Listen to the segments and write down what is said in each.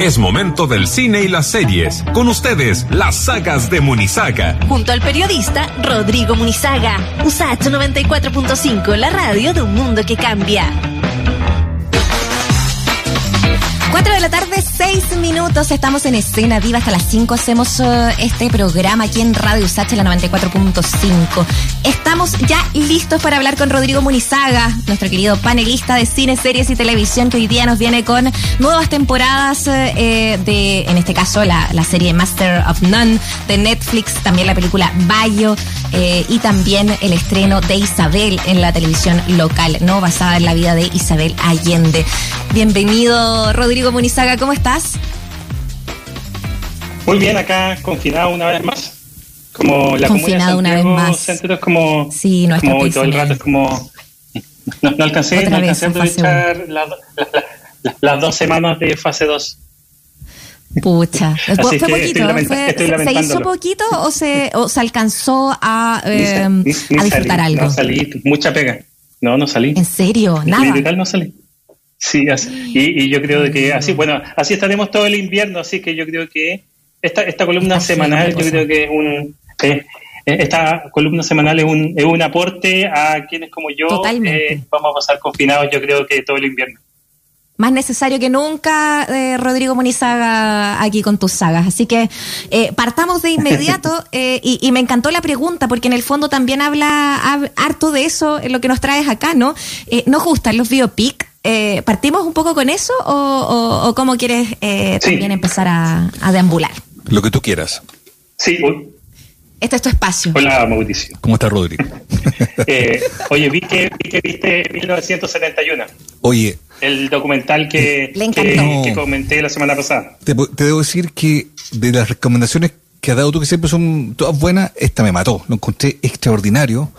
Es momento del cine y las series. Con ustedes, las sagas de Munizaga. Junto al periodista Rodrigo Munizaga. USAT 94.5, la radio de un mundo que cambia. 4 de la tarde, 6 minutos. Estamos en escena viva hasta las 5. Hacemos uh, este programa aquí en Radio USACH, la 94.5. Estamos ya listos para hablar con Rodrigo Munizaga, nuestro querido panelista de cine, series y televisión, que hoy día nos viene con nuevas temporadas eh, de, en este caso, la, la, serie Master of None de Netflix, también la película Bayo eh, y también el estreno de Isabel en la televisión local, ¿no? Basada en la vida de Isabel Allende. Bienvenido, Rodrigo Munizaga, ¿cómo estás? Muy bien, acá confinado una vez más. Como la confinado una vez más. Centro como, sí, no como todo el rato es como no, no alcancé, no alcancé a aprovechar las la, la, dos semanas de fase 2. Pucha, fue, fue poquito, fue, ¿se hizo poquito o se, o se alcanzó a, eh, ni, ni, a disfrutar salí, algo? No salí, mucha pega. No, no salí. ¿En serio? Nada. Literal no salí. Sí, así, y, y, yo creo que así, bueno, así estaremos todo el invierno, así que yo creo que esta, esta columna Está semanal, yo creo que es un, eh, esta columna semanal es un, es un aporte a quienes como yo eh, vamos a pasar confinados, yo creo que todo el invierno. Más necesario que nunca, eh, Rodrigo Monizaga, aquí con tus sagas. Así que eh, partamos de inmediato eh, y, y, me encantó la pregunta, porque en el fondo también habla, harto de eso en lo que nos traes acá, ¿no? ¿Nos gustan los biopic? Eh, ¿Partimos un poco con eso o, o, o cómo quieres eh, Sí. también empezar a, a, deambular? Lo que tú quieras. Sí, Este es tu espacio. Hola, Mauricio. ¿Cómo estás, Rodrigo? eh, oye, vi que, vi que viste 1971. Oye. El documental que, Le que, encantó. que comenté la semana pasada. Te, te debo decir que de las recomendaciones que has dado tú, que siempre son todas buenas, esta me mató. Lo encontré extraordinario.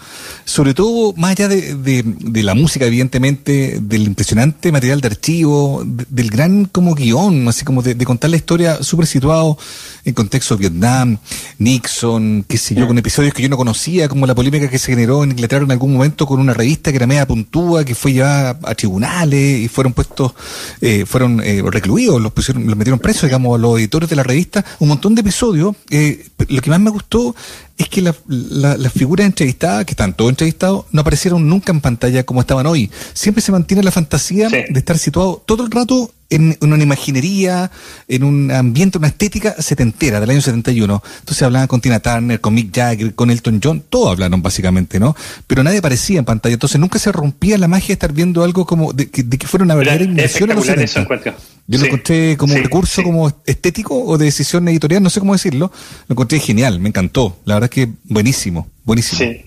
Sobre todo, más allá de, de, de la música, evidentemente, del impresionante material de archivo, de, del gran como guion, así como de, de contar la historia súper situado en contexto de Vietnam, Nixon, qué sé yo, con episodios que yo no conocía, como la polémica que se generó en Inglaterra en algún momento con una revista que era media puntúa, que fue llevada a tribunales y fueron puestos, eh, fueron eh, recluidos, los, pusieron, los metieron presos, digamos, a los editores de la revista, un montón de episodios. Eh, lo que más me gustó es que las la, la figuras entrevistadas, que están todos entrevistados, no aparecieron nunca en pantalla como estaban hoy. Siempre se mantiene la fantasía Sí. de estar situado todo el rato en, en una imaginería, en un ambiente, una estética setentera del año 71. Entonces hablaban con Tina Turner, con Mick Jagger, con Elton John, todos hablaron básicamente, ¿no? Pero nadie aparecía en pantalla. Entonces nunca se rompía la magia de estar viendo algo como de, que- de que fuera una Era verdadera inmersión a los espectacular 70. eso encuentro. Yo lo encontré como un recurso como estético o de decisión editorial, no sé cómo decirlo. Lo encontré genial, me encantó. La verdad es que buenísimo, buenísimo. Sí,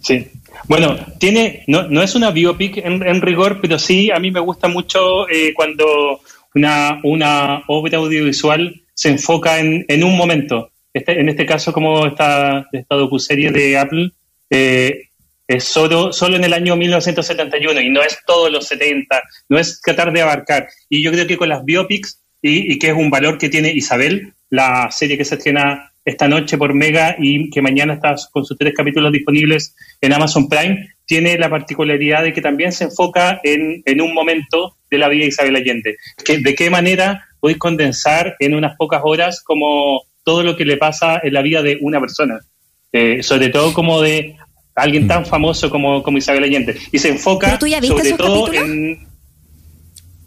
sí. Bueno, tiene, no, no es una biopic en, en rigor, pero sí a mí me gusta mucho eh, cuando una, una obra audiovisual se enfoca en, en un momento. Este, en este caso, como esta, esta docuserie de Apple, eh, es solo, solo en el año 1971 y no es todos los 70, no es tratar de abarcar. Y yo creo que con las biopics, y, y que es un valor que tiene Isabel, la serie que se estrena esta noche por Mega y que mañana está con sus tres capítulos disponibles en Amazon Prime, tiene la particularidad de que también se enfoca en, en un momento de la vida de Isabel Allende. Que, ¿De qué manera podéis condensar en unas pocas horas como todo lo que le pasa en la vida de una persona? Eh, sobre todo como de alguien tan famoso como, como Isabel Allende. Y se enfoca ¿Pero tú ya viste sobre esos todo capítulos?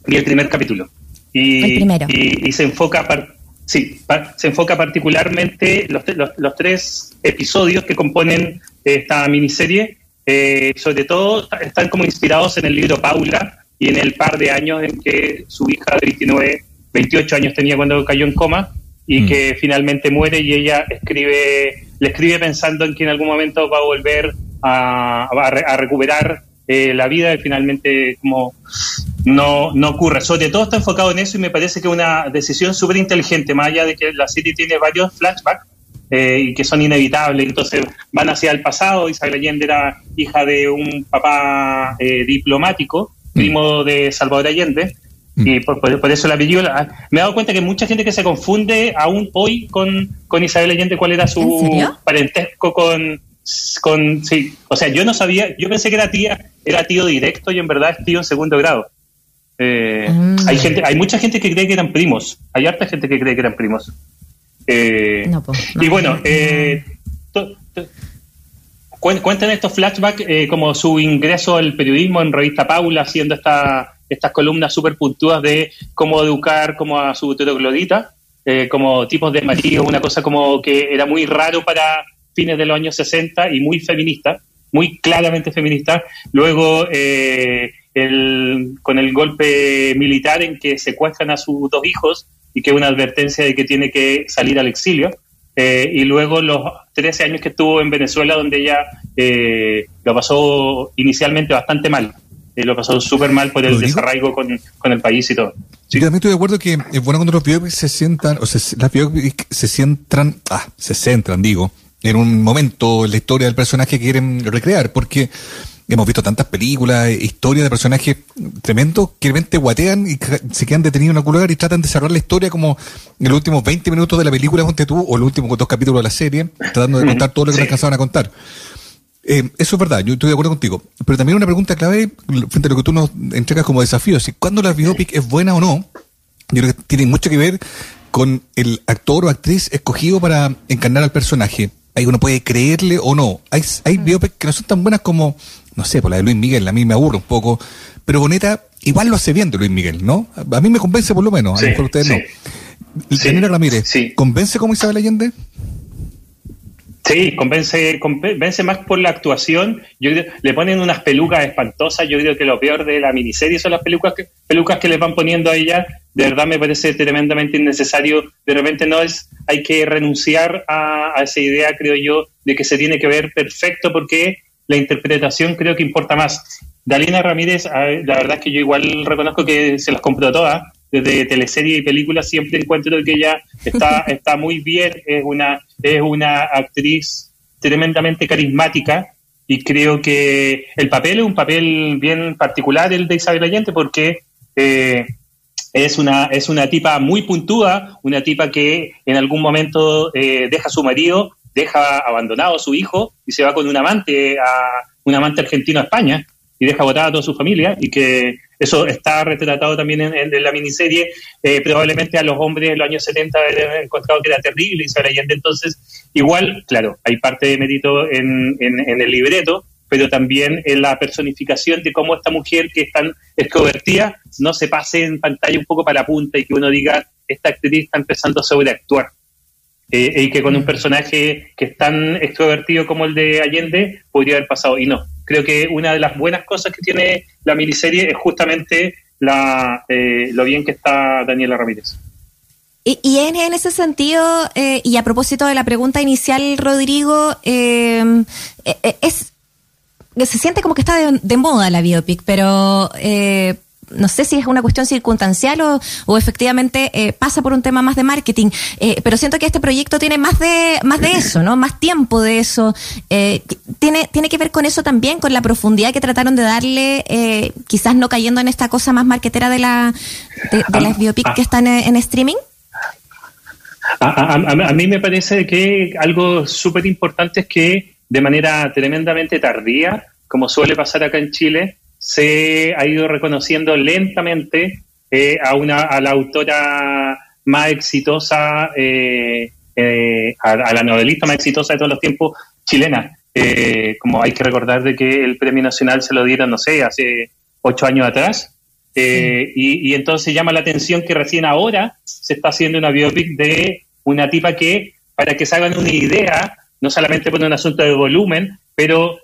en el primer capítulo. Y, El primero. y, y se enfoca par- sí, se enfoca particularmente los, los, los tres episodios que componen esta miniserie, eh, sobre todo están como inspirados en el libro Paula y en el par de años en que su hija de 29, 28 años tenía cuando cayó en coma y Mm. que finalmente muere y ella escribe, le escribe pensando en que en algún momento va a volver a, a recuperar eh, la vida y finalmente como no, no ocurre. Sobre todo está enfocado en eso y me parece que es una decisión súper inteligente, más allá de que la serie tiene varios flashbacks eh, y que son inevitables, entonces van hacia el pasado. Isabel Allende era hija de un papá eh, diplomático, primo de Salvador Allende, y por, por- por eso la película. Me he dado cuenta que mucha gente que se confunde aún hoy con, con Isabel Allende cuál era ¿En su parentesco con, con. Sí, o sea, yo no sabía, yo pensé que era tía, era tío directo y en verdad es tío en segundo grado. Eh, mm. Hay gente, hay mucha gente que cree que eran primos. Hay harta gente que cree que eran primos. Eh, y bueno, eh, cuentan estos flashbacks como su ingreso al periodismo en revista Paula, haciendo esta, estas columnas súper puntuadas de cómo educar como a su troglodita, como tipos de marido, una cosa como que era muy raro para fines de los años 60 y muy feminista, muy claramente feminista. Luego, eh, el, con el golpe militar en que secuestran a sus dos hijos y que es una advertencia de que tiene que salir al exilio. Eh, y luego los 13 años que estuvo en Venezuela, donde ella eh, lo pasó inicialmente bastante mal. lo pasó súper mal por el desarraigo con, el país y todo. Yo también estoy de acuerdo que es bueno cuando los biopics se sientan, o sea, las biopics se sientan, ah, se centran, digo, en un momento en la historia del personaje que quieren recrear, porque hemos visto tantas películas, historias de personajes tremendos que realmente guatean y se quedan detenidos en un lugar y tratan de cerrar la historia como en los últimos 20 minutos de la película Ponte tú o los últimos dos capítulos de la serie, tratando de contar todo lo que sí. alcanzaban a contar. Eh, eso es verdad, yo estoy de acuerdo contigo. Pero también una pregunta clave frente a lo que tú nos entregas como desafío, si cuando la biopic es buena o no, yo creo que tiene mucho que ver con el actor o actriz escogido para encarnar al personaje ahí uno puede creerle o no. Hay, hay mm. biopics que no son tan buenas como, no sé, por la de Luis Miguel, a mí me aburre un poco, pero Boneta igual lo hace bien de Luis Miguel, ¿no? A mí me convence por lo menos, a lo mejor ustedes no. Sí, Ramírez, ¿convence como Isabel Allende? Sí, convence, convence más por la actuación. Yo le ponen unas pelucas espantosas. Yo creo que lo peor de la miniserie son las pelucas que, pelucas que le van poniendo a ella. De verdad me parece tremendamente innecesario. De repente no es, hay que renunciar a, esa idea, creo yo, de que se tiene que ver perfecto porque la interpretación creo que importa más. Dalina Ramírez, la verdad es que yo igual reconozco que se las compró todas desde teleserie y películas siempre encuentro que ella está, está muy bien, es una, es una actriz tremendamente carismática y creo que el papel es un papel bien particular el de Isabel Allende porque eh, es una, es una tipa muy puntúa, una tipa que en algún momento eh, deja a su marido, deja abandonado a su hijo y se va con un amante, a un amante argentino a España y deja botada a toda su familia y que eso está retratado también en, la miniserie. Eh, probablemente a los hombres en los años 70 habían encontrado que era terrible y se Allende. Entonces, igual, claro, hay parte de mérito en, el libreto, pero también en la personificación de cómo esta mujer que es tan extrovertida no se pase en pantalla un poco para la punta y que uno diga, esta actriz está empezando a sobreactuar. Eh, y que con un personaje que es tan extrovertido como el de Allende podría haber pasado, y no creo que una de las buenas cosas que tiene la miniserie es justamente la, eh, lo bien que está Daniela Ramírez. Y, en, ese sentido, eh, y a propósito de la pregunta inicial, Rodrigo, eh, es se siente como que está de, moda la biopic, pero no sé si es una cuestión circunstancial o, efectivamente eh, pasa por un tema más de marketing, eh, pero siento que este proyecto tiene más de, más de eso, ¿no? Más tiempo de eso. Eh, tiene, tiene que ver con eso también, con la profundidad que trataron de darle, quizás no cayendo en esta cosa más marketera de, la, de, las biopics que están en, streaming. A, a, mí me parece que algo súper importante es que de manera tremendamente tardía, como suele pasar acá en Chile, se ha ido reconociendo lentamente eh, a, una, a la autora más exitosa, eh, eh, a, la novelista más exitosa de todos los tiempos, chilena. como hay que recordar de que el premio nacional se lo dieron, no sé, hace ocho años atrás. y, y, entonces llama la atención que recién ahora se está haciendo una biopic de una tipa que, para que se hagan una idea, no solamente por un asunto de volumen, pero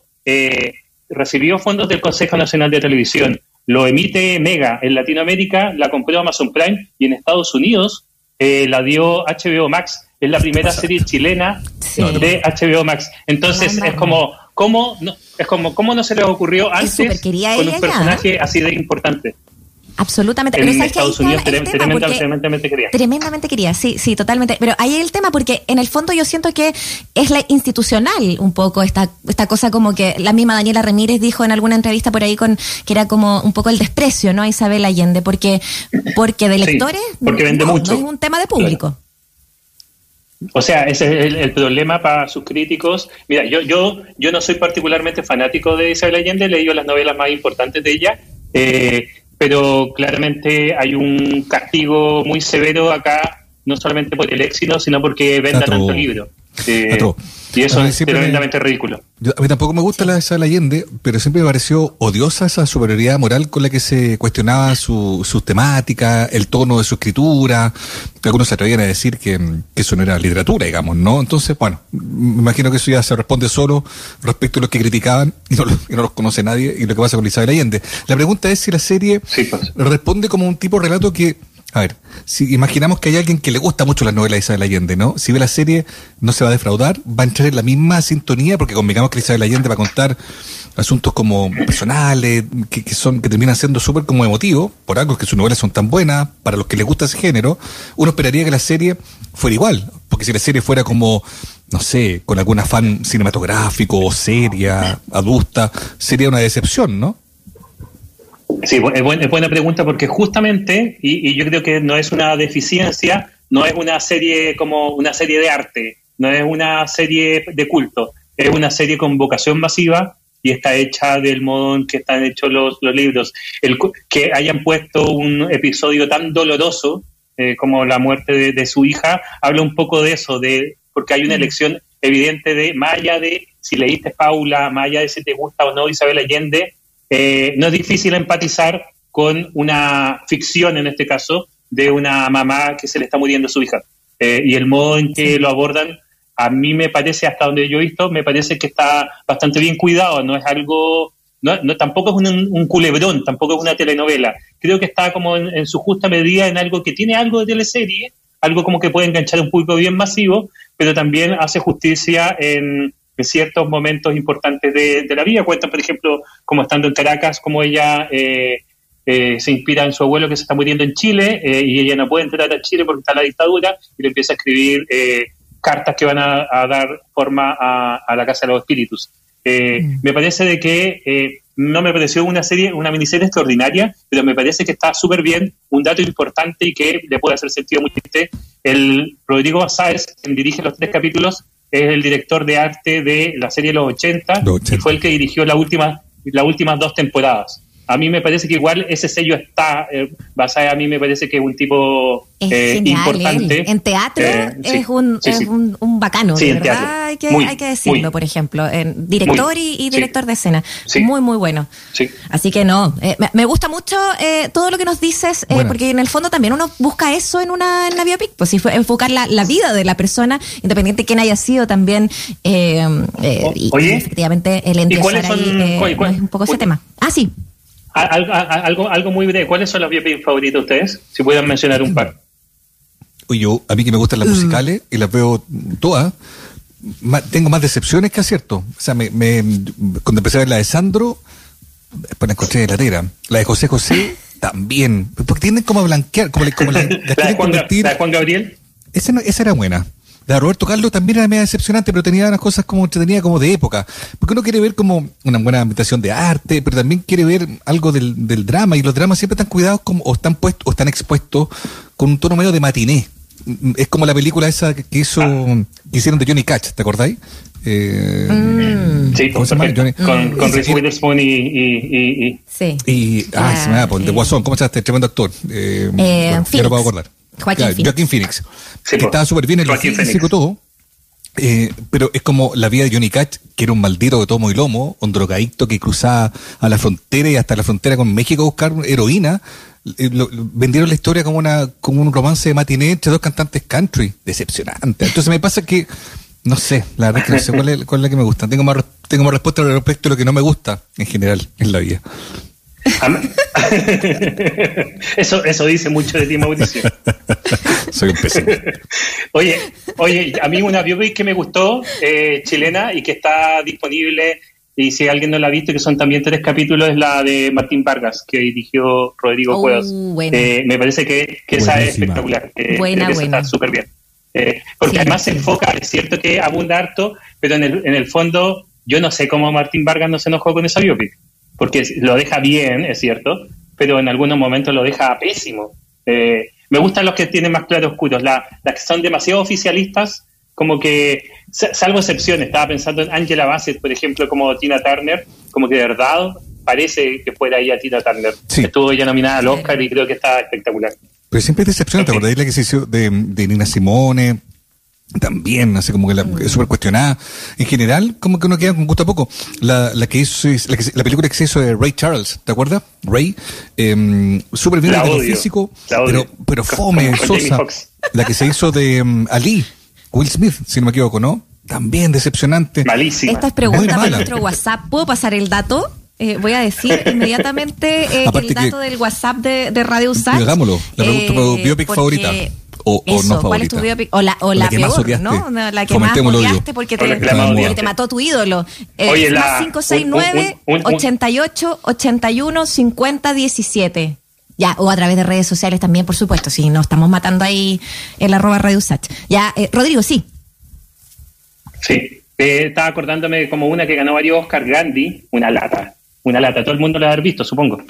recibió fondos del Consejo Nacional de Televisión, lo emite Mega en Latinoamérica, la compró Amazon Prime y en Estados Unidos eh, la dio HBO Max. Es la primera serie chilena de HBO Max. Entonces es como, ¿cómo no, es como, ¿cómo no se le ocurrió antes con un personaje así de importante? Absolutamente. En Estados Unidos tremendamente, quería. Tremendamente quería, sí, sí, totalmente. Pero ahí el tema porque en el fondo yo siento que es la institucional un poco esta, esta cosa como que la misma Daniela Ramírez dijo en alguna entrevista por ahí con que era como un poco el desprecio, ¿no? A Isabel Allende, porque, porque de lectores porque vende mucho. es un tema de público. O sea, ese es el, problema para sus críticos. Mira, yo, yo, yo no soy particularmente fanático de Isabel Allende, he leído las novelas más importantes de ella. Eh, pero claramente hay un castigo muy severo acá, no solamente por el éxito, sino porque venda tanto libro. Eh, y eso es tremendamente ridículo. a mí tampoco me gusta la de Allende, pero siempre me pareció odiosa esa superioridad moral con la que se cuestionaba su, sus temáticas, el tono de su escritura. Algunos se atrevían a decir que, eso no era literatura, digamos, ¿no? Entonces, bueno, me imagino que eso ya se responde solo respecto a los que criticaban y no, no los conoce nadie y lo que pasa con Isabel Allende. La pregunta es si la serie pues. responde como un tipo de relato que a ver, si imaginamos que hay alguien que le gusta mucho las novelas de Isabel Allende, ¿no? Si ve la serie, no se va a defraudar, va a entrar en la misma sintonía, porque convengamos que Isabel Allende va a contar asuntos como personales, que, son, que terminan siendo súper como emotivos, por algo que sus novelas son tan buenas, para los que les gusta ese género, uno esperaría que la serie fuera igual, porque si la serie fuera como, no sé, con algún afán cinematográfico o seria, adulta, sería una decepción, ¿no? Sí, es, buena pregunta porque justamente, y, yo creo que no es una deficiencia, no es una serie como una serie de arte, no es una serie de culto, es una serie con vocación masiva y está hecha del modo en que están hechos los, los libros. El, que hayan puesto un episodio tan doloroso eh, como la muerte de, su hija, habla un poco de eso, de porque hay una mm. elección evidente de, más allá de si leíste Paula, más allá de si te gusta o no Isabel Allende, eh, no es difícil empatizar con una ficción, en este caso, de una mamá que se le está muriendo a su hija. Eh, y el modo en que lo abordan, a mí me parece, hasta donde yo he visto, me parece que está bastante bien cuidado, no es algo, no, tampoco es un, culebrón, tampoco es una telenovela. Creo que está como en, su justa medida en algo que tiene algo de teleserie, algo como que puede enganchar un público bien masivo, pero también hace justicia en, en ciertos momentos importantes de, la vida. Cuentan, por ejemplo, como estando en Caracas, como ella eh, eh, se inspira en su abuelo que se está muriendo en Chile eh, y ella no puede entrar a Chile porque está la dictadura y le empieza a escribir cartas que van a, dar forma a, la Casa de los Espíritus. Mm. Me parece de que no me pareció una serie, una miniserie extraordinaria, pero me parece que está súper bien. Un dato importante y que le puede hacer sentido mucho el Rodrigo Sáez, quien dirige los tres capítulos, es el director de arte de la serie Los 80, y fue el que dirigió la última, las últimas dos temporadas. A mí me parece que igual ese sello está eh, basado, a mí me parece que es un tipo eh, importante. En teatro eh, es, un, es un, un, bacano, verdad hay que, hay que decirlo, por ejemplo. En director y, director de escena. Muy, muy bueno. Así que no, me, gusta mucho todo lo que nos dices, porque en el fondo también uno busca eso en una, en la biopic, pues si enfocar la, la, vida de la persona, independiente de quién haya sido también. y, efectivamente el ahí es un poco ese tema. Ah, sí. Algo, algo muy breve. ¿Cuáles son los biopics favoritos de ustedes? Si pueden mencionar un par. Oye, yo, a mí que me gustan las mm. musicales y las veo todas, tengo más decepciones que acierto. O sea, me, cuando empecé a ver la de Sandro, después la encontré de latera. La de José José, también. Porque tienden como a blanquear, como, como la, de Juan, Gabriel. Esa, esa era buena. La de Roberto Carlos también era medio decepcionante, pero tenía unas cosas como tenía como de época. Porque uno quiere ver como una buena invitación de arte, pero también quiere ver algo del, drama, y los dramas siempre están cuidados como, o están puestos, o están expuestos con un tono medio de matiné. Es como la película esa que hizo, que hicieron de Johnny Cash, ¿te acordáis? Eh, mm. Sí, ¿cómo se llama? Johnny, con, con Reese Witherspoon y, y, y, Sí. Y, ah, se me da, por el de Guasón, ¿cómo se llama este tremendo actor? Eh, eh ya lo puedo acordar. Joaquín Phoenix. Joaquín Phoenix. que estaba súper bien en el físico todo. Eh, pero es como la vida de Johnny Cash, que era un maldito de tomo y lomo, un drogadicto que cruzaba a la frontera y hasta la frontera con México a buscar heroína. Eh, vendieron la historia como una como un romance de matiné entre dos cantantes country. Decepcionante. Entonces me pasa que, no sé, la verdad es que no sé cuál es, cuál es la que me gusta. Tengo más, tengo más respuesta respecto a lo que no me gusta en general en la vida. eso, eso dice mucho de ti, Mauricio. Soy un pésimo. Oye, oye, a mí una biopic que me gustó, eh, chilena, y que está disponible, y si alguien no la ha visto, que son también tres capítulos, es la de Martín Vargas, que dirigió Rodrigo oh, eh, me parece que, esa es espectacular. Eh, buena, buena. Está súper bien. porque además se enfoca, es cierto que abunda harto, pero en el, en el fondo, yo no sé cómo Martín Vargas no se enojó con esa biopic porque lo deja bien, es cierto, pero en algunos momentos lo deja pésimo. Eh, me gustan los que tienen más claroscuros, las que son demasiado oficialistas, como que, salvo excepciones, estaba pensando en Angela Bassett, por ejemplo, como Tina Turner, como que de verdad parece que fuera ella Tina Turner. Sí. Estuvo ya nominada al Oscar y creo que está espectacular. Pero siempre es decepcionante, ¿te acordás de la que se hizo de, de Nina Simone? También, así como que la, es súper cuestionada. En general, como que uno queda con gusto a poco. La, la que hizo, la, que la película que se hizo de Ray Charles, ¿te acuerdas? Ray, eh, súper bien odio, físico, pero, pero Con- fome, con sosa. La que se hizo de mm, Ali, Will Smith, si no me equivoco, ¿no? También decepcionante. Malísima. Esta es Muy pregunta para mala. nuestro WhatsApp. ¿Puedo pasar el dato? Eh, voy a decir inmediatamente eh, el dato que- del WhatsApp de, de Radio Usach. Hagámoslo. La pregunta, tu biopic porque- favorita. O- o eso, no ¿Cuál es tu favorita. biopic? O la, o O la la, que más peor, odiaste. ¿no? No, La que más odiaste porque O te, más porque odiaste. te mató tu ídolo. Eh, Oye, la- más 569 un- un- un- un- 88 81 50 17. Ya, o a través de redes sociales también, por supuesto, si nos estamos matando ahí el arroba Radio Usach. Ya, eh, Rodrigo, sí. Sí, Eh, estaba acordándome de como una que ganó varios Oscar Gandhi, una lata, una lata, todo el mundo la ha visto, supongo.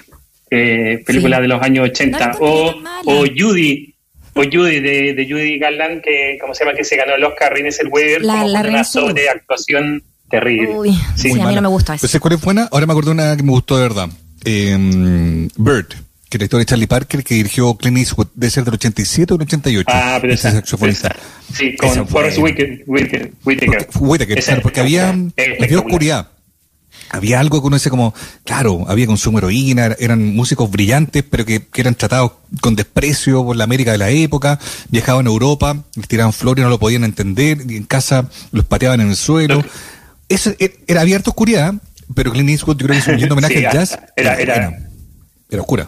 Eh, película Sí. de los años 80. No o, o Judy, o Judy de, de Judy Garland, que, ¿cómo se llama? Que se ganó el Oscar René Zellweger, La- como la con una Renée sobreactuación terrible. Uy, sí, a mí no me gusta eso. Pero ¿sabes cuál es buena? Ahora me acordé de una que me gustó de verdad. Eh, Bird, que historia de Charlie Parker, que dirigió Clint Eastwood, debe ser del 87 o del 88. Ah, pero esa, saxofonista. Sí, con Forrest. Whitaker. Whitaker, Whitaker. Porque, Whitaker, Esa- había, había oscuridad. Había algo que uno dice como, claro, había consumo de heroína, era- eran músicos brillantes, pero que, que eran tratados con desprecio por la América de la época, viajaban a Europa, les tiraban flores, no lo podían entender, y en casa los pateaban en el suelo. Eso era, era abierta oscuridad, pero Clint Eastwood yo creo que es un lindo homenaje Sí, al jazz. era- era- buena. era oscura.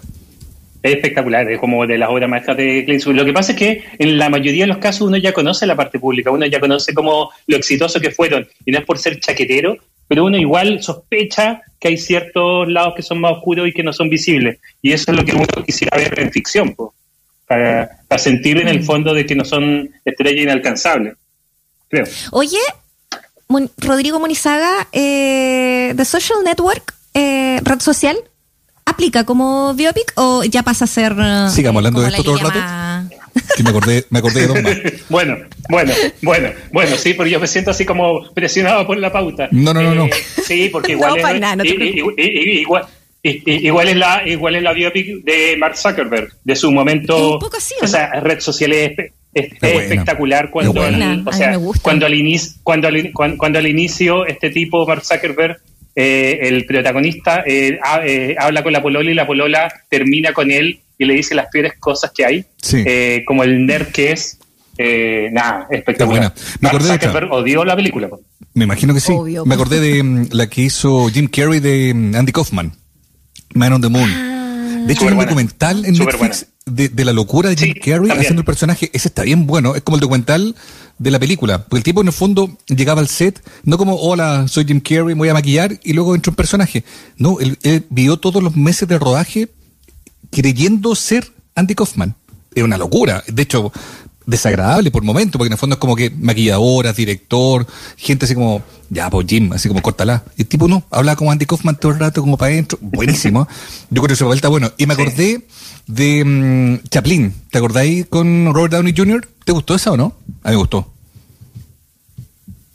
Es espectacular, es como de las obras maestras de Clint Eastwood. Lo que pasa es que en la mayoría de los casos uno ya conoce la parte pública, uno ya conoce como lo exitoso que fueron, y no es por ser chaquetero, pero uno igual sospecha que hay ciertos lados que son más oscuros y que no son visibles. Y eso es lo que uno quisiera ver en ficción, po, para, para sentir en el fondo de que no son estrellas inalcanzables. Creo. Oye, Rodrigo Munizaga, eh, The Social Network, eh, red social, ¿aplica como biopic o ya pasa a ser... Sigamos hablando de esto todo el rato. Que me acordé, me acordé de dos más. Bueno, bueno, bueno, bueno, sí, pero yo me siento así como presionado por la pauta. No, no, no, no. Eh, Sí, porque No, igual, es, para nada, no igual, i- i- igual es la igual es la biopic de Mark Zuckerberg, de su momento. Un poco así, ¿o no? Esa red social es, es- es buena. espectacular cuando, Es buena. al- A o sea, cuando al inicio, cuando al, cuando, cuando al inicio este tipo Mark Zuckerberg eh, el protagonista eh, ha- eh, habla con la polola y la polola termina con él y le dice las peores cosas que hay, Sí. eh, como el nerd que es. Eh, nada, espectacular. buena. Me Mark acordé de odió la película. po. Me imagino que sí. Obvio. Me acordé de mm, la que hizo Jim Carrey de mm, Andy Kaufman, Man on the Moon. Ah. De hecho, hay un documental en Superbuena. Netflix de, de la locura de Jim Sí, Carrey también. haciendo el personaje. Ese está bien bueno. Es como el documental de la película. Porque el tipo, en el fondo, llegaba al set, no como, hola, soy Jim Carrey, me voy a maquillar y luego entra un personaje. No, él, él vivió todos los meses de rodaje creyendo ser Andy Kaufman. Es una locura. De hecho, desagradable por momento, porque en el fondo es como que maquilladoras, director, gente así como, ya, pues Jim, así como córtala. Y el tipo no, hablaba como Andy Kaufman todo el rato, como para adentro. Buenísimo. Yo creo que esa vuelta bueno. Y me acordé de mm, Chaplin. ¿Te acordáis con Robert Downey Jr.? ¿Te gustó esa o no? A mí me gustó.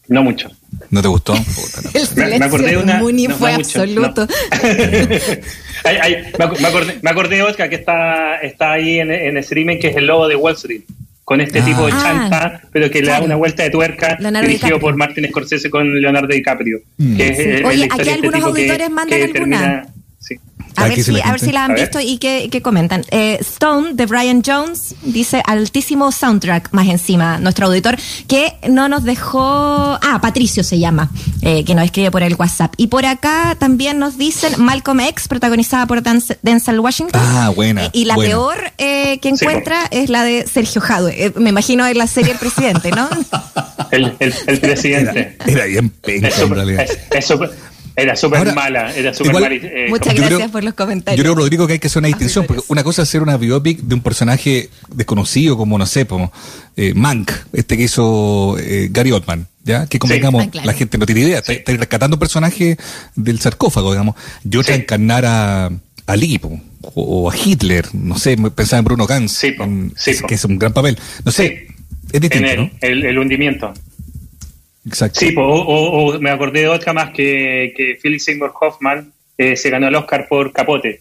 No mucho. ¿No te gustó? Puta, no. El Me- silencio me acordé de una- Muni no, fue no mucho, absoluto. Ay, ay, me, ac- me acordé, me acordé de otra que está, está ahí en, en streaming, que es el lobo de Wall Street, con este Ah. tipo de Ah, chanta, pero que le da claro. una vuelta de tuerca, Leonardo dirigido DiCaprio. por Martin Scorsese con Leonardo DiCaprio. Mm. Que es, Sí. es la Oye, aquí de este algunos tipo que- auditores mandan que alguna. termina- sí. A ver, si, la a ver si la han A ver. visto y qué, qué comentan. Eh, Stone de Brian Jones dice altísimo soundtrack más encima, nuestro auditor, que no nos dejó. Ah, Patricio se llama, eh, que nos escribe por el WhatsApp. Y por acá también nos dicen Malcolm X, protagonizada por Dan- Denzel Washington. Ah, buena, Eh, y la buena. peor eh, que Sí, encuentra es la de Sergio Jadwe. Eh, me imagino en la serie El Presidente, ¿no? El, el, el presidente. Era, era bien penca, Es en realidad. es- es era súper mala, era súper mala. y, eh, Muchas gracias creo- por los comentarios. Yo creo, Rodrigo, que hay que hacer una distinción, porque una cosa es hacer una biopic de un personaje desconocido, como, no sé, como eh, Mank, este que hizo eh, Gary Oldman, ¿ya? Que convengamos, Ah, claro. la gente no tiene idea, está, está rescatando un personaje del sarcófago, digamos. Y otra Sí. encarnar a, a Lee, po, o, o a Hitler, no sé, pensaba en Bruno Ganz, Sí, po, en- sí, que, es un gran papel. No sé, es en distinto, el, ¿no? el, el hundimiento. Exacto. Sí, po, o, o- o me acordé de otra más que, que Philip Seymour Hoffman se ganó el Oscar por Capote.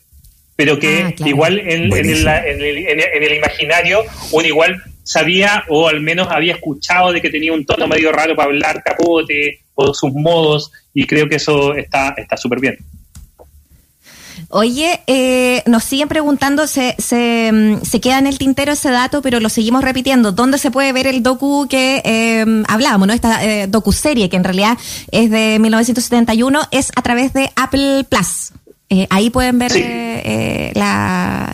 Pero que ah, igual en, en, el, en, el, imaginario uno igual sabía o al menos había escuchado de que tenía un tono medio raro para hablar Capote o sus modos y creo que eso está súper bien. Oye, eh, nos siguen preguntando, se, se, mm, se, queda en el tintero ese dato, pero lo seguimos repitiendo. ¿Dónde se puede ver el docu que eh, hablábamos, no? Esta eh, docu-serie, que en realidad es de 1971, es a través de Apple Plus. Eh, ahí pueden ver la,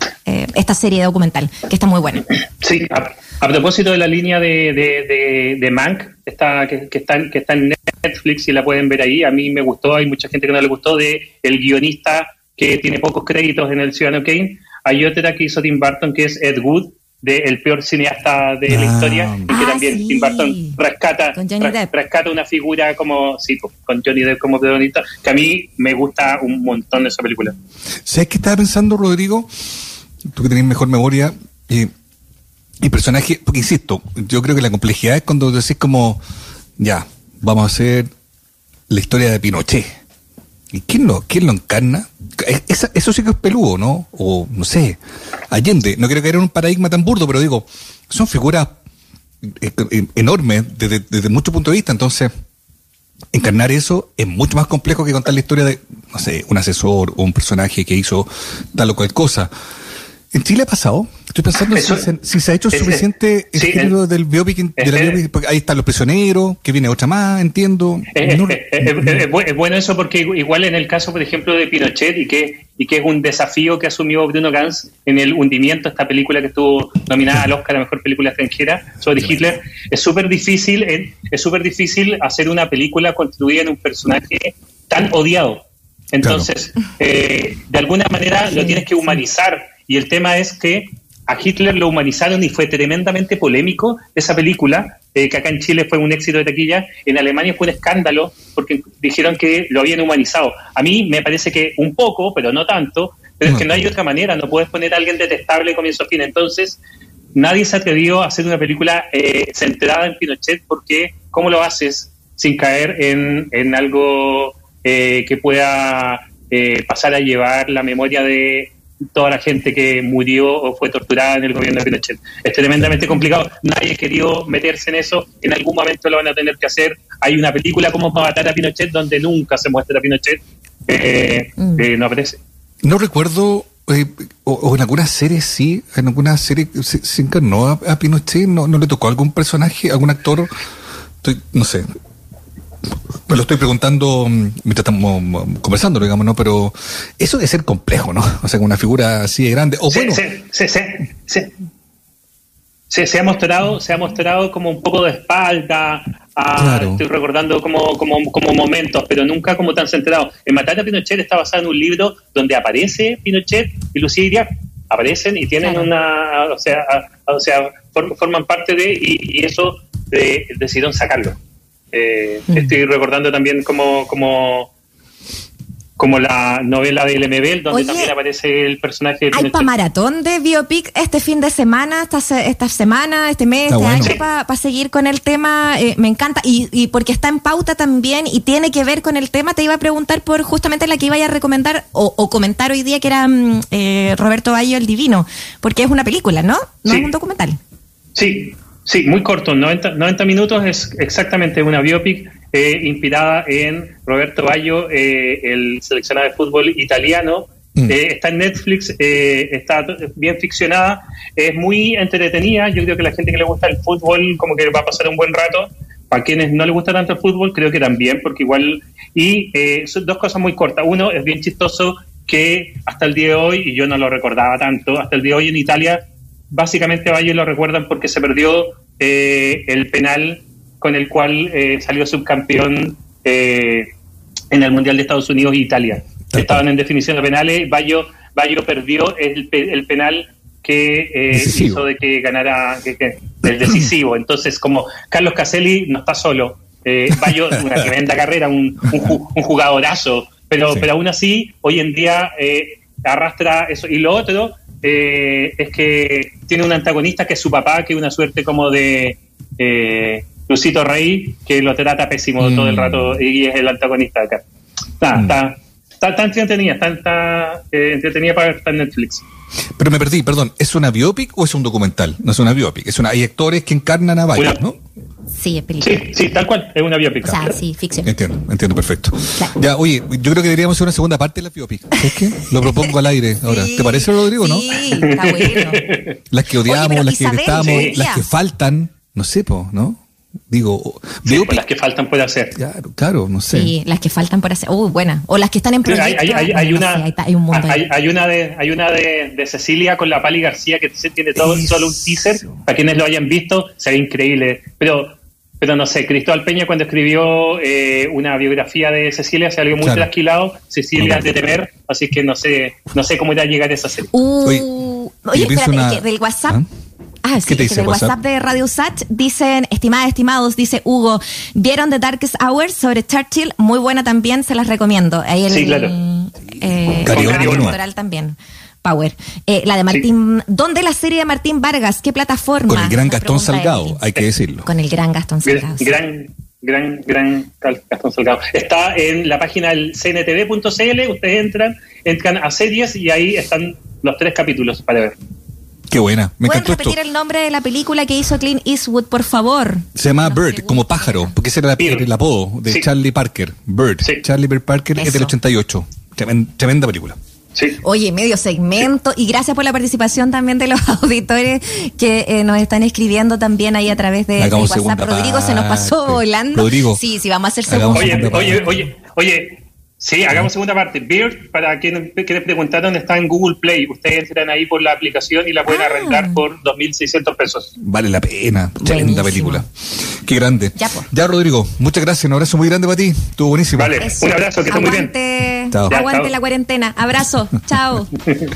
esta serie documental, que está muy buena. Sí, a, propósito de la línea de, de, de, Mank, está, que, que, está, que está en Netflix y la pueden ver ahí, a mí me gustó, hay mucha gente que no le gustó, de el guionista que tiene pocos créditos en el Ciudadano Kane. Hay otra que hizo Tim Burton, que es Ed Wood, de el peor cineasta de la ah. historia, y que ah, también Tim Burton rescata, rescata una figura como, sí, con Johnny Depp como protagonista, que a mí me gusta un montón de esa película. ¿Sabes qué estaba pensando, Rodrigo? Tú que tenés mejor memoria, y, y personaje, porque insisto, yo creo que la complejidad es cuando decís como, ya, vamos a hacer la historia de Pinochet. ¿Y quién lo, quién lo encarna? eso sí que es peludo, ¿no? O, no sé, Allende. No quiero caer en un paradigma tan burdo, pero digo, son figuras eh, eh, enormes desde, desde muchos puntos de vista. Entonces, encarnar eso es mucho más complejo que contar la historia de, no sé, un asesor o un personaje que hizo tal o cual cosa. ¿En Chile ha pasado? Estoy pensando si, se, ha hecho suficiente el género del biopic, de la biopic, ahí están los prisioneros, que viene otra más, entiendo. Es, bueno eso porque igual en el caso, por ejemplo, de Pinochet y que, y que es un desafío que asumió Bruno Gans en el hundimiento, esta película que estuvo nominada al Oscar a la Mejor Película Extranjera sobre Hitler, es súper difícil, es súper difícil hacer una película construida en un personaje tan odiado. Entonces, eh, de alguna manera lo tienes que humanizar y el tema es que a Hitler lo humanizaron y fue tremendamente polémico esa película, eh, que acá en Chile fue un éxito de taquilla, en Alemania fue un escándalo porque dijeron que lo habían humanizado. A mí me parece que un poco, pero no tanto, pero es que no hay otra manera, no puedes poner a alguien detestable comienzo a fin. Entonces, nadie se atrevió a hacer una película eh, centrada en Pinochet porque ¿cómo lo haces sin caer en, en algo eh, que pueda pasar a llevar la memoria de toda la gente que murió o fue torturada en el gobierno de Pinochet. Es tremendamente complicado. Nadie querido meterse en eso. En algún momento lo van a tener que hacer. Hay una película como para matar a Pinochet donde nunca se muestra a Pinochet. Eh, mm. eh, no aparece. No recuerdo, eh, o, en alguna serie sí, en alguna serie se, encarnó a, Pinochet, ¿No, ¿no, le tocó algún personaje, algún actor? Estoy, no sé, me lo estoy preguntando mm, mientras estamos mm, conversando, digamos, ¿no? Pero eso debe ser complejo, ¿no? O sea, con una figura así de grande. O bueno. Sí, sí, sí, sí. se ha mostrado, se ha mostrado como un poco de espalda. Estoy recordando como, como, como, momentos, pero nunca como tan centrado. En Matar a Pinochet está basado en un libro donde aparece Pinochet y Lucía Iriar. Aparecen y tienen una, o sea, o sea, forman parte de, y, eso eh, decidieron sacarlo. Eh, mm. Estoy recordando también como, como, como la novela del MBL, donde también aparece el personaje de Hay para maratón de biopic este fin de semana, esta, esta semana, este mes, este año, para seguir con el tema. Eh, me encanta. Y, y, porque está en pauta también y tiene que ver con el tema, te iba a preguntar por justamente la que iba a recomendar o, comentar hoy día, que era mm, eh, Roberto Bayo el Divino, porque es una película, ¿no? No es un documental. Sí, Sí, muy corto, 90, 90 minutos es exactamente una biopic eh, inspirada en Roberto Baggio, eh, el seleccionado de fútbol italiano. Mm. Eh, está en Netflix, está bien ficcionada, es muy entretenida. Yo creo que la gente que le gusta el fútbol, como que va a pasar un buen rato. Para quienes no les gusta tanto el fútbol, creo que también, porque igual. Y son dos cosas muy cortas. Uno, es bien chistoso que hasta el día de hoy, y yo no lo recordaba tanto, hasta el día de hoy en Italia básicamente Valle lo recuerdan porque se perdió eh, el penal con el cual eh, salió subcampeón eh, en el Mundial de Estados Unidos e Italia. Estaban en definición de penales, Bayo, Bayo perdió el, el penal que hizo de que ganara el decisivo. Entonces, como Carlos Caselli no está solo, Bayo, una tremenda carrera, un, un, jugadorazo, pero, pero aún así, hoy en día arrastra eso. Y lo otro eh, es que tiene un antagonista que es su papá, que es una suerte como de eh, Lucito Rey, que lo trata pésimo todo el mm. rato y es el antagonista acá. Está, mm. está, Está, está entretenida, está, está eh, entretenida para estar en Netflix. Pero me perdí, perdón, ¿es una biopic o es un documental? No es una biopic, es una, hay actores que encarnan a varios, ¿no? Sí, es película. Sí, sí, tal cual, es una biopic. O sea, sí, ficción. Entiendo, entiendo perfecto. Claro. Ya, oye, yo creo que deberíamos hacer una segunda parte de la biopic. ¿Sabes qué? Lo propongo al aire ahora. Sí, ¿Te parece, Rodrigo, no? Sí, está bueno. Las que odiamos, pero las que Isabel, detestamos, sí. las que faltan, no sé, po, ¿no? Digo, Sí, pues, las que faltan por hacer. claro, claro, no sé. Sí, las que faltan por hacer. Uy, buena. O las que están en Sí, proyecto. hay, hay, hay, una, sé, hay un hay, hay una de hay una de, de Cecilia con la Pali García que se tiene todo Eso. solo un teaser para quienes lo hayan visto se ve increíble pero pero no sé Cristóbal Peña cuando escribió eh, una biografía de Cecilia se salió muy Claro. trasquilado Cecilia No, es de temer así que no sé no sé cómo irá a llegar esa serie Uh, Oye, espérate, una- que del WhatsApp. ¿Ah? Ah, sí, ¿Qué te dice del WhatsApp? WhatsApp de Radio Sach dicen, estimadas, estimados, dice Hugo, ¿vieron The Darkest Hours sobre Churchill? Muy buena también, se las recomiendo. Ahí el, Sí, claro. eh, el también. Power. Eh, la de Martín, ¿dónde la serie de Martín Vargas? ¿Qué plataforma? Con el gran Gastón Salgado, hay que decirlo. Con el gran Gastón Salgado. gran sí. gran gran gran Gastón Salgado está en la página del cntv.cl ustedes entran entran a series y ahí están los tres capítulos para ver Qué buena, me ¿Pueden encantó esto. repetir el nombre de la película que hizo Clint Eastwood, por favor? Se llama No Bird, como pájaro, porque ese era la- el apodo de Sí. Charlie Parker. Bird. Sí. Charlie Bird Parker es del Eso. 88. Tremen- tremenda película. Sí Oye, medio segmento y gracias por la participación también de los auditores que eh, nos están escribiendo también ahí a través de, WhatsApp. Rodrigo se nos pasó volando. Rodrigo, Sí, sí, vamos a hacer segunda. Oye, oye, oye, oye, sí, hagamos segunda parte. Beard, para quienes, quienes preguntaron, está en Google Play. Ustedes entran ahí por la aplicación y la pueden Ah. arrendar por 2.600 pesos. Vale la pena. Tremenda película. Qué grande. Ya, po. Rodrigo, muchas gracias. Un abrazo muy grande para ti. Estuvo buenísimo. Vale. Eso. Un abrazo, que esté muy bien. Aguante, Chao. aguante Ya, chao. la cuarentena. Abrazo. Chao.